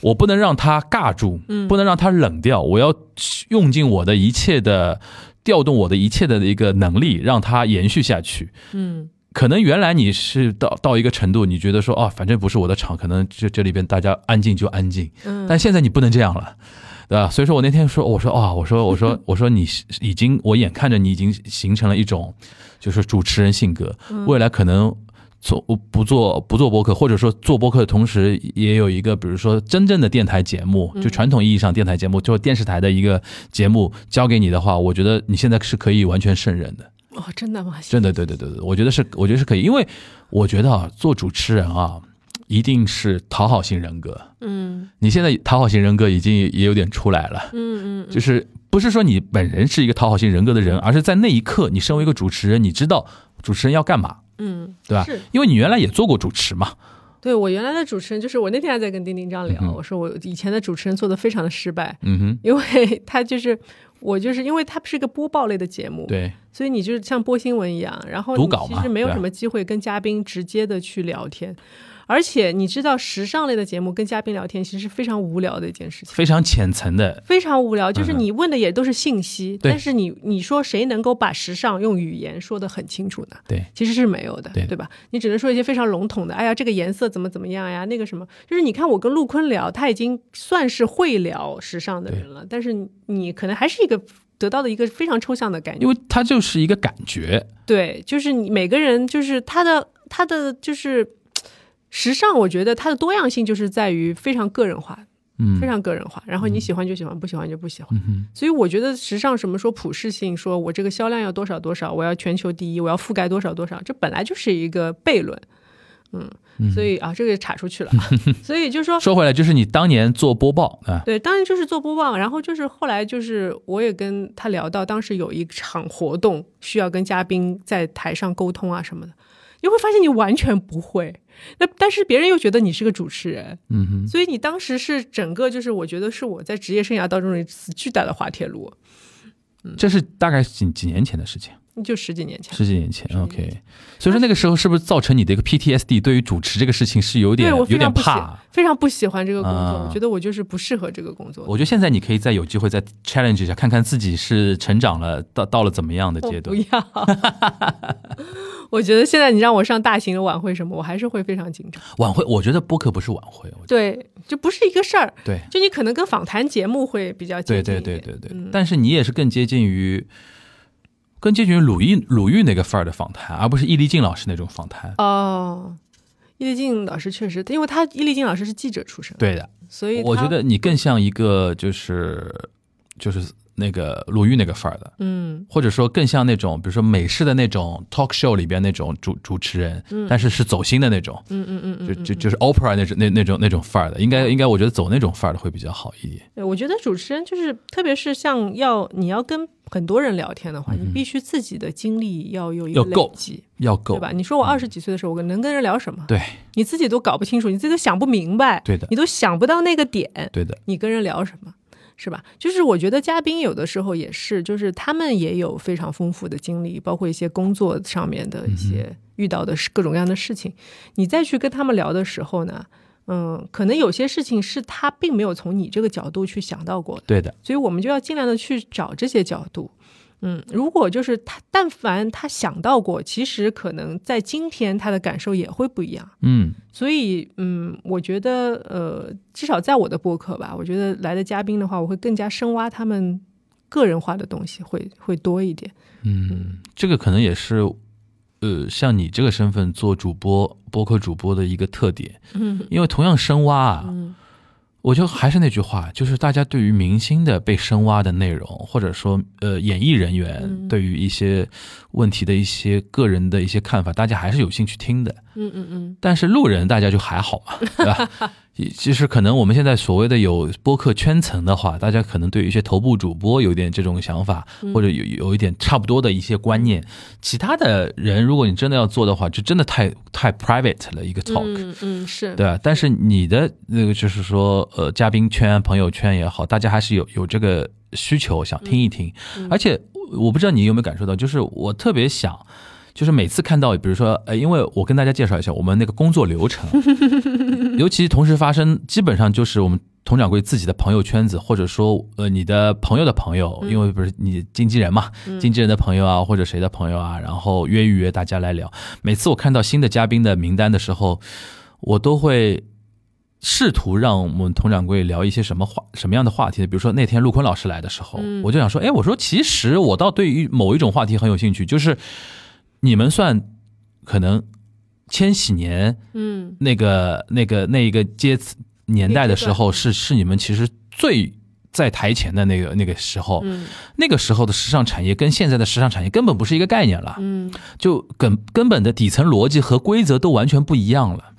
我不能让它尬住，嗯，不能让它冷掉，我要用尽我的一切的调动我的一切的一个能力，让它延续下去，嗯。可能原来你是到到一个程度，你觉得说哦，反正不是我的场，可能这这里边大家安静就安静。嗯，但现在你不能这样了，对吧？所以说我那天说，我说哦，我说我说我说 你已经，我眼看着你已经形成了一种就是主持人性格，未来可能做不做不做播客，或者说做播客的同时也有一个，比如说真正的电台节目，就传统意义上电台节目，就电视台的一个节目交给你的话，我觉得你现在是可以完全胜任的。哦，真的吗？真的，对对对对，我觉得是，我觉得是可以，因为我觉得啊，做主持人啊，一定是讨好型人格。嗯，你现在讨好型人格已经也有点出来了。嗯嗯，就是不是说你本人是一个讨好型人格的人，而是在那一刻，你身为一个主持人，你知道主持人要干嘛。嗯，对吧？是，因为你原来也做过主持嘛。对我原来的主持人，就是我那天还在跟丁丁章聊，我说我以前的主持人做的非常的失败。嗯哼，因为他就是我，就是因为它是个播报类的节目。对。所以你就是像播新闻一样，然后其实没有什么机会跟嘉宾直接的去聊天。而且你知道，时尚类的节目跟嘉宾聊天其实是非常无聊的一件事情，非常浅层的，非常无聊。就是你问的也都是信息，但是你你说谁能够把时尚用语言说的很清楚呢？对，其实是没有的，对对吧？你只能说一些非常笼统的，哎呀，这个颜色怎么怎么样呀？那个什么，就是你看我跟陆坤聊，他已经算是会聊时尚的人了，但是你可能还是一个得到的一个非常抽象的感觉，因为他就是一个感觉。对，就是你每个人就是他的他的就是。时尚，我觉得它的多样性就是在于非常个人化，嗯，非常个人化。然后你喜欢就喜欢，不喜欢就不喜欢。嗯所以我觉得时尚什么说普适性，说我这个销量要多少多少，我要全球第一，我要覆盖多少多少，这本来就是一个悖论。嗯，所以啊，这个岔出去了。所以就说说回来，就是你当年做播报啊，对，当然就是做播报。然后就是后来就是我也跟他聊到，当时有一场活动需要跟嘉宾在台上沟通啊什么的。你会发现你完全不会，那但是别人又觉得你是个主持人，嗯哼，所以你当时是整个就是我觉得是我在职业生涯当中一次巨大的滑铁卢。这是大概几几年前的事情？就十几年前，十几年前，OK。所以说那个时候是不是造成你的一个 PTSD？对于主持这个事情是有点有点怕，非常不喜欢这个工作。我觉得我就是不适合这个工作。我觉得现在你可以再有机会再 challenge 一下，看看自己是成长了到到了怎么样的阶段。不要，我觉得现在你让我上大型的晚会什么，我还是会非常紧张。晚会，我觉得播客不是晚会，对，就不是一个事儿。对，就你可能跟访谈节目会比较接近。对对对对对，但是你也是更接近于。更接近于鲁豫鲁豫那个范儿的访谈，而不是易立竞老师那种访谈。哦，易立竞老师确实，因为他易立竞老师是记者出身，对的，所以我觉得你更像一个就是就是。那个鲁豫那个范儿的，嗯，或者说更像那种，比如说美式的那种 talk show 里边那种主主持人，嗯，但是是走心的那种，嗯嗯嗯，就就就是 opera 那种那那种那种范儿的，应该应该我觉得走那种范儿的会比较好一点。对，我觉得主持人就是，特别是像要你要跟很多人聊天的话，你必须自己的经历要有一个累积，要够，对吧？你说我二十几岁的时候，我能跟人聊什么？对，你自己都搞不清楚，你自己都想不明白，对的，你都想不到那个点，对的，你跟人聊什么？是吧？就是我觉得嘉宾有的时候也是，就是他们也有非常丰富的经历，包括一些工作上面的一些遇到的各种各样的事情。你再去跟他们聊的时候呢，嗯，可能有些事情是他并没有从你这个角度去想到过的。对的，所以我们就要尽量的去找这些角度。嗯，如果就是他，但凡他想到过，其实可能在今天他的感受也会不一样。嗯，所以嗯，我觉得呃，至少在我的播客吧，我觉得来的嘉宾的话，我会更加深挖他们个人化的东西，会会多一点。嗯，这个可能也是呃，像你这个身份做主播播客主播的一个特点。嗯，因为同样深挖啊。我就还是那句话，就是大家对于明星的被深挖的内容，或者说呃演艺人员对于一些问题的一些个人的一些看法，大家还是有兴趣听的。嗯嗯嗯。但是路人大家就还好嘛，对吧？其实可能我们现在所谓的有播客圈层的话，大家可能对于一些头部主播有点这种想法，或者有有一点差不多的一些观念。其他的人，如果你真的要做的话，就真的太太 private 了一个 talk。嗯嗯是。对啊，但是你的那个就是说，呃，嘉宾圈、朋友圈也好，大家还是有有这个需求想听一听。而且我不知道你有没有感受到，就是我特别想。就是每次看到，比如说，呃，因为我跟大家介绍一下我们那个工作流程，尤其同时发生，基本上就是我们佟掌柜自己的朋友圈子，或者说，呃，你的朋友的朋友，因为不是你经纪人嘛，经纪人的朋友啊，或者谁的朋友啊，然后约一约大家来聊。每次我看到新的嘉宾的名单的时候，我都会试图让我们佟掌柜聊一些什么话，什么样的话题。比如说那天陆坤老师来的时候，我就想说，哎，我说其实我倒对于某一种话题很有兴趣，就是。你们算可能千禧年，嗯，那个那个那一个阶年代的时候，是是你们其实最在台前的那个那个时候，嗯，那个时候的时尚产业跟现在的时尚产业根本不是一个概念了，嗯，就根根本的底层逻辑和规则都完全不一样了。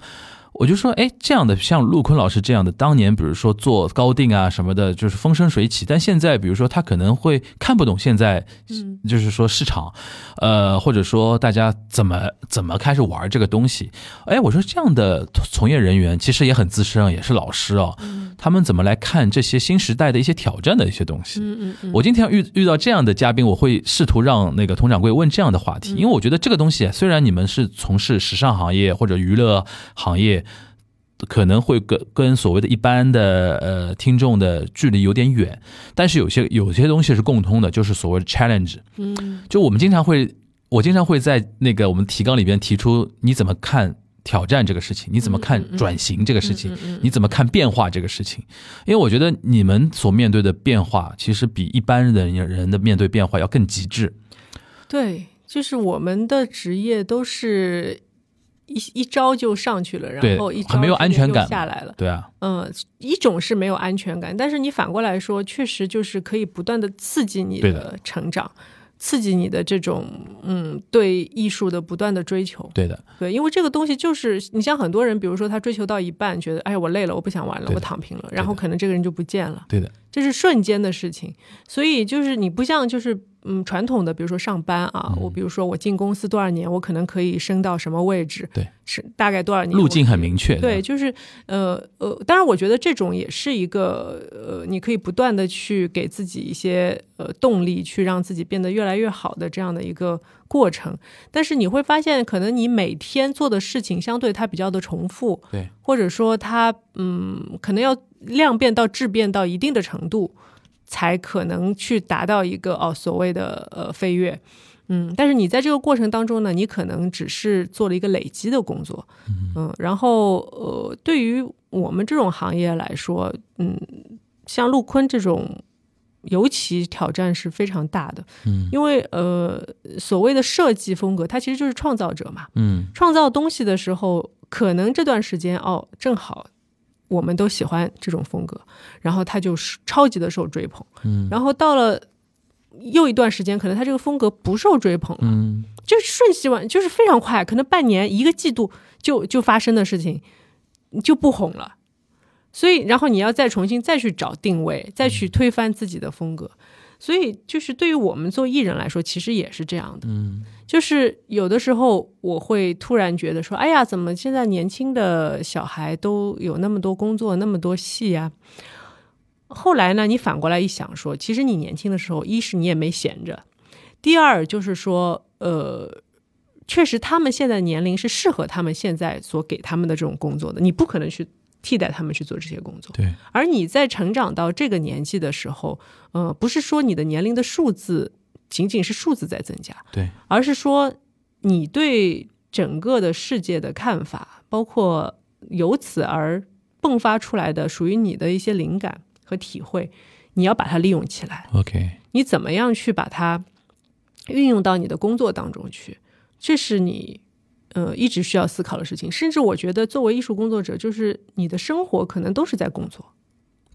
我就说，哎，这样的像陆坤老师这样的，当年比如说做高定啊什么的，就是风生水起。但现在，比如说他可能会看不懂现在，就是说市场，呃，或者说大家怎么怎么开始玩这个东西。哎，我说这样的从业人员其实也很资深，也是老师哦。他们怎么来看这些新时代的一些挑战的一些东西？嗯嗯嗯。我今天遇遇到这样的嘉宾，我会试图让那个佟掌柜问这样的话题，因为我觉得这个东西虽然你们是从事时尚行业或者娱乐行业。可能会跟跟所谓的一般的呃听众的距离有点远，但是有些有些东西是共通的，就是所谓的 challenge。嗯，就我们经常会，我经常会在那个我们提纲里边提出，你怎么看挑战这个事情？你怎么看转型这个事情？你怎么看变化这个事情？因为我觉得你们所面对的变化，其实比一般人人的面对变化要更极致。对，就是我们的职业都是。一一招就上去了，然后一招没有安全感下来了。对啊，嗯，一种是没有安全感，但是你反过来说，确实就是可以不断的刺激你的成长，刺激你的这种嗯对艺术的不断的追求。对的，对，因为这个东西就是你像很多人，比如说他追求到一半，觉得哎我累了，我不想玩了，我躺平了，然后可能这个人就不见了。对的，这是瞬间的事情，所以就是你不像就是嗯传统的，比如说上班啊，我比如说我进公司多少年，我可能可以升到什么位置，对，是大概多少年，路径很明确，对，就是呃呃，当然我觉得这种也是一个呃，你可以不断的去给自己一些呃动力，去让自己变得越来越好的这样的一个过程，但是你会发现，可能你每天做的事情相对它比较的重复，对，或者说它嗯，可能要。量变到质变到一定的程度，才可能去达到一个哦所谓的呃飞跃，嗯，但是你在这个过程当中呢，你可能只是做了一个累积的工作，嗯，然后呃，对于我们这种行业来说，嗯，像陆坤这种，尤其挑战是非常大的，嗯，因为呃所谓的设计风格，它其实就是创造者嘛，嗯，创造东西的时候，可能这段时间哦正好。我们都喜欢这种风格，然后他就是超级的受追捧，嗯，然后到了又一段时间，可能他这个风格不受追捧了，嗯，就是瞬息万，就是非常快，可能半年一个季度就就发生的事情就不红了，所以然后你要再重新再去找定位，再去推翻自己的风格。所以，就是对于我们做艺人来说，其实也是这样的。嗯，就是有的时候我会突然觉得说：“哎呀，怎么现在年轻的小孩都有那么多工作，那么多戏啊？”后来呢，你反过来一想，说其实你年轻的时候，一是你也没闲着，第二就是说，呃，确实他们现在年龄是适合他们现在所给他们的这种工作的，你不可能去。替代他们去做这些工作，对。而你在成长到这个年纪的时候，呃，不是说你的年龄的数字仅仅是数字在增加，对，而是说你对整个的世界的看法，包括由此而迸发出来的属于你的一些灵感和体会，你要把它利用起来。OK，你怎么样去把它运用到你的工作当中去？这是你。呃，一直需要思考的事情，甚至我觉得，作为艺术工作者，就是你的生活可能都是在工作，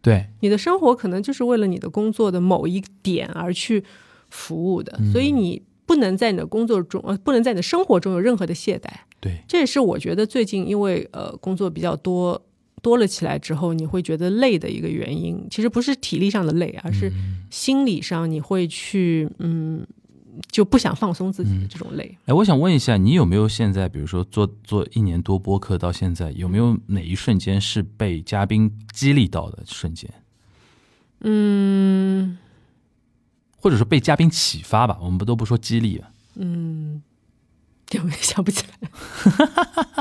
对，你的生活可能就是为了你的工作的某一点而去服务的，所以你不能在你的工作中，呃，不能在你的生活中有任何的懈怠。对，这也是我觉得最近因为呃工作比较多多了起来之后，你会觉得累的一个原因，其实不是体力上的累，而是心理上你会去嗯。就不想放松自己的这种累。哎，我想问一下，你有没有现在，比如说做做一年多播客到现在，有没有哪一瞬间是被嘉宾激励到的瞬间？嗯，或者说被嘉宾启发吧，我们不都不说激励啊。嗯，我也想不起来。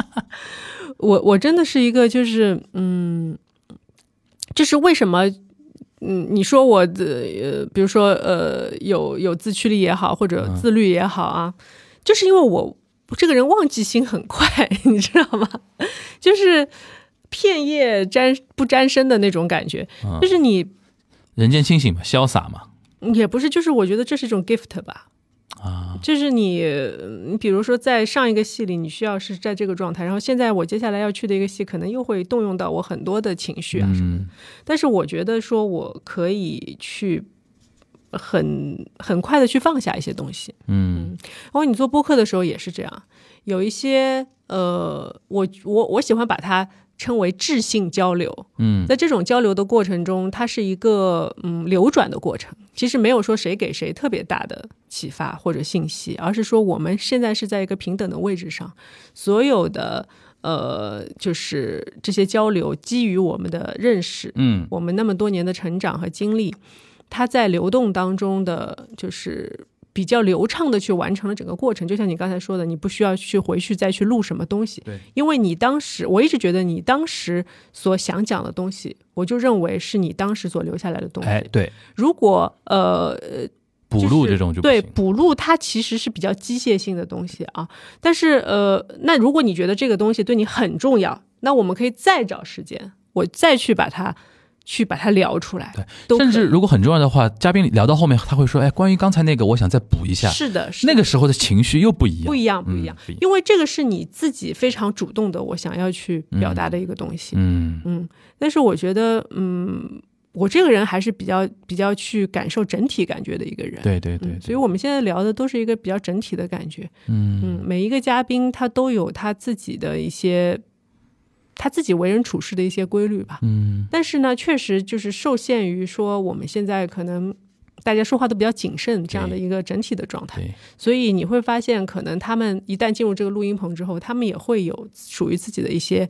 我我真的是一个，就是嗯，这是为什么？嗯，你说我的呃，比如说呃，有有自驱力也好，或者自律也好啊，就是因为我这个人忘记心很快，你知道吗？就是片叶沾不沾身的那种感觉，就是你人间清醒嘛，潇洒嘛，也不是，就是我觉得这是一种 gift 吧。啊，就是你，你比如说在上一个戏里，你需要是在这个状态，然后现在我接下来要去的一个戏，可能又会动用到我很多的情绪啊什么的。但是我觉得说我可以去很很快的去放下一些东西，嗯。然后你做播客的时候也是这样，有一些呃，我我我喜欢把它。称为智性交流，嗯，在这种交流的过程中，它是一个嗯流转的过程。其实没有说谁给谁特别大的启发或者信息，而是说我们现在是在一个平等的位置上，所有的呃，就是这些交流基于我们的认识，嗯，我们那么多年的成长和经历，它在流动当中的就是。比较流畅的去完成了整个过程，就像你刚才说的，你不需要去回去再去录什么东西，对，因为你当时我一直觉得你当时所想讲的东西，我就认为是你当时所留下来的东西。哎，对，如果呃补录这种就对补录，它其实是比较机械性的东西啊。但是呃，那如果你觉得这个东西对你很重要，那我们可以再找时间，我再去把它。去把它聊出来，对，甚至如果很重要的话，嘉宾聊到后面他会说：“哎，关于刚才那个，我想再补一下。”是的，是的那个时候的情绪又不一样，不一样，不一样，因为这个是你自己非常主动的，我想要去表达的一个东西。嗯嗯，但是我觉得，嗯，我这个人还是比较比较去感受整体感觉的一个人。对对对，所以我们现在聊的都是一个比较整体的感觉。嗯嗯，每一个嘉宾他都有他自己的一些。他自己为人处事的一些规律吧。嗯，但是呢，确实就是受限于说我们现在可能大家说话都比较谨慎这样的一个整体的状态，所以你会发现，可能他们一旦进入这个录音棚之后，他们也会有属于自己的一些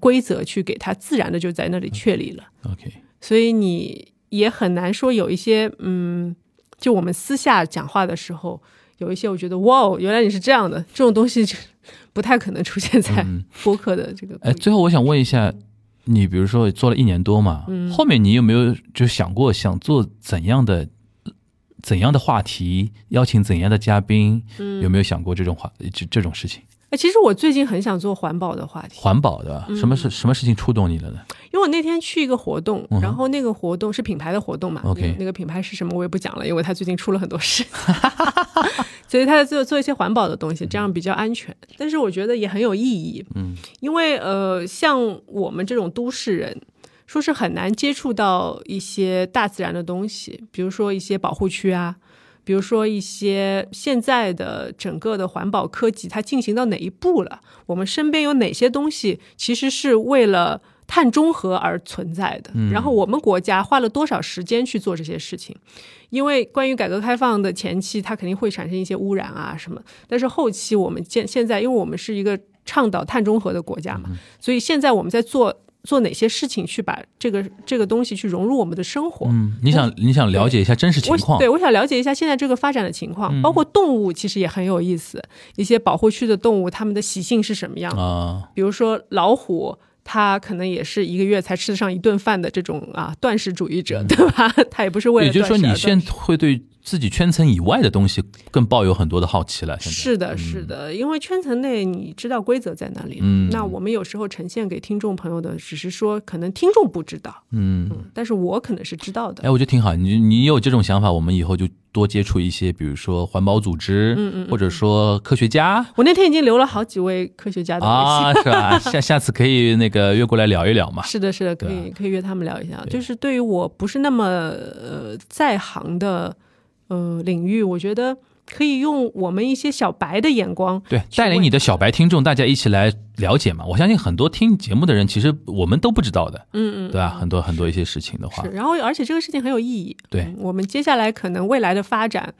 规则去给他自然的就在那里确立了。OK，所以你也很难说有一些嗯，就我们私下讲话的时候。有一些我觉得哇哦，原来你是这样的，这种东西就不太可能出现在播客的这个。哎，最后我想问一下，你比如说做了一年多嘛，后面你有没有就想过想做怎样的怎样的话题，邀请怎样的嘉宾？有没有想过这种话这这种事情？其实我最近很想做环保的话题。环保的，什么事什么事情触动你了呢？因为我那天去一个活动，然后那个活动是品牌的活动嘛。OK，那个品牌是什么我也不讲了，因为他最近出了很多事，所以他在做做一些环保的东西，这样比较安全。但是我觉得也很有意义。嗯，因为呃，像我们这种都市人，说是很难接触到一些大自然的东西，比如说一些保护区啊。比如说一些现在的整个的环保科技，它进行到哪一步了？我们身边有哪些东西其实是为了碳中和而存在的？然后我们国家花了多少时间去做这些事情？因为关于改革开放的前期，它肯定会产生一些污染啊什么，但是后期我们现现在，因为我们是一个倡导碳中和的国家嘛，所以现在我们在做。做哪些事情去把这个这个东西去融入我们的生活？嗯，你想你想了解一下真实情况？对，我想了解一下现在这个发展的情况，包括动物其实也很有意思。一些保护区的动物，它们的习性是什么样啊？比如说老虎，它可能也是一个月才吃得上一顿饭的这种啊断食主义者，对吧？它也不是为了。也就是说，你现在会对。自己圈层以外的东西更抱有很多的好奇了。是的，是的，因为圈层内你知道规则在哪里。嗯，那我们有时候呈现给听众朋友的，只是说可能听众不知道。嗯，但是我可能是知道的。哎，我觉得挺好。你你有这种想法，我们以后就多接触一些，比如说环保组织，嗯嗯，或者说科学家。我那天已经留了好几位科学家的 啊，是吧？下下次可以那个约过来聊一聊嘛。是的，是的，可以可以约他们聊一下。就是对于我不是那么呃在行的。呃，领域我觉得可以用我们一些小白的眼光，对，带领你的小白听众，大家一起来了解嘛。我相信很多听节目的人，其实我们都不知道的，嗯嗯，对吧？很多很多一些事情的话，是。然后，而且这个事情很有意义。对，我们接下来可能未来的发展，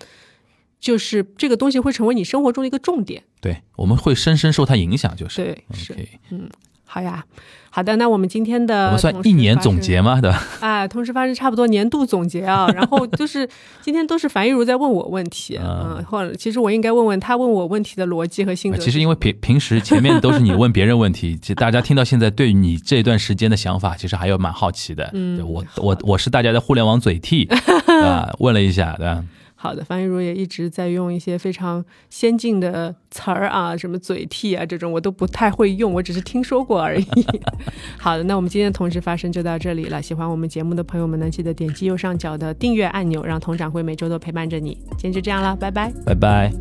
就是这个东西会成为你生活中的一个重点。对，我们会深深受它影响，就是对，是，嗯。好呀，好的，那我们今天的我们算一年总结吗？对吧？啊，同时发生差不多年度总结啊，然后就是今天都是樊一茹在问我问题，嗯，或者其实我应该问问他问我问题的逻辑和性格。其实因为平平时前面都是你问别人问题，其实大家听到现在对你这段时间的想法，其实还有蛮好奇的。嗯，我我我是大家的互联网嘴替啊，问了一下，对吧？好的，方玉如也一直在用一些非常先进的词儿啊，什么嘴替啊这种，我都不太会用，我只是听说过而已。好的，那我们今天的同时发声就到这里了。喜欢我们节目的朋友们呢，记得点击右上角的订阅按钮，让佟掌柜每周都陪伴着你。今天就这样了，拜拜，拜拜。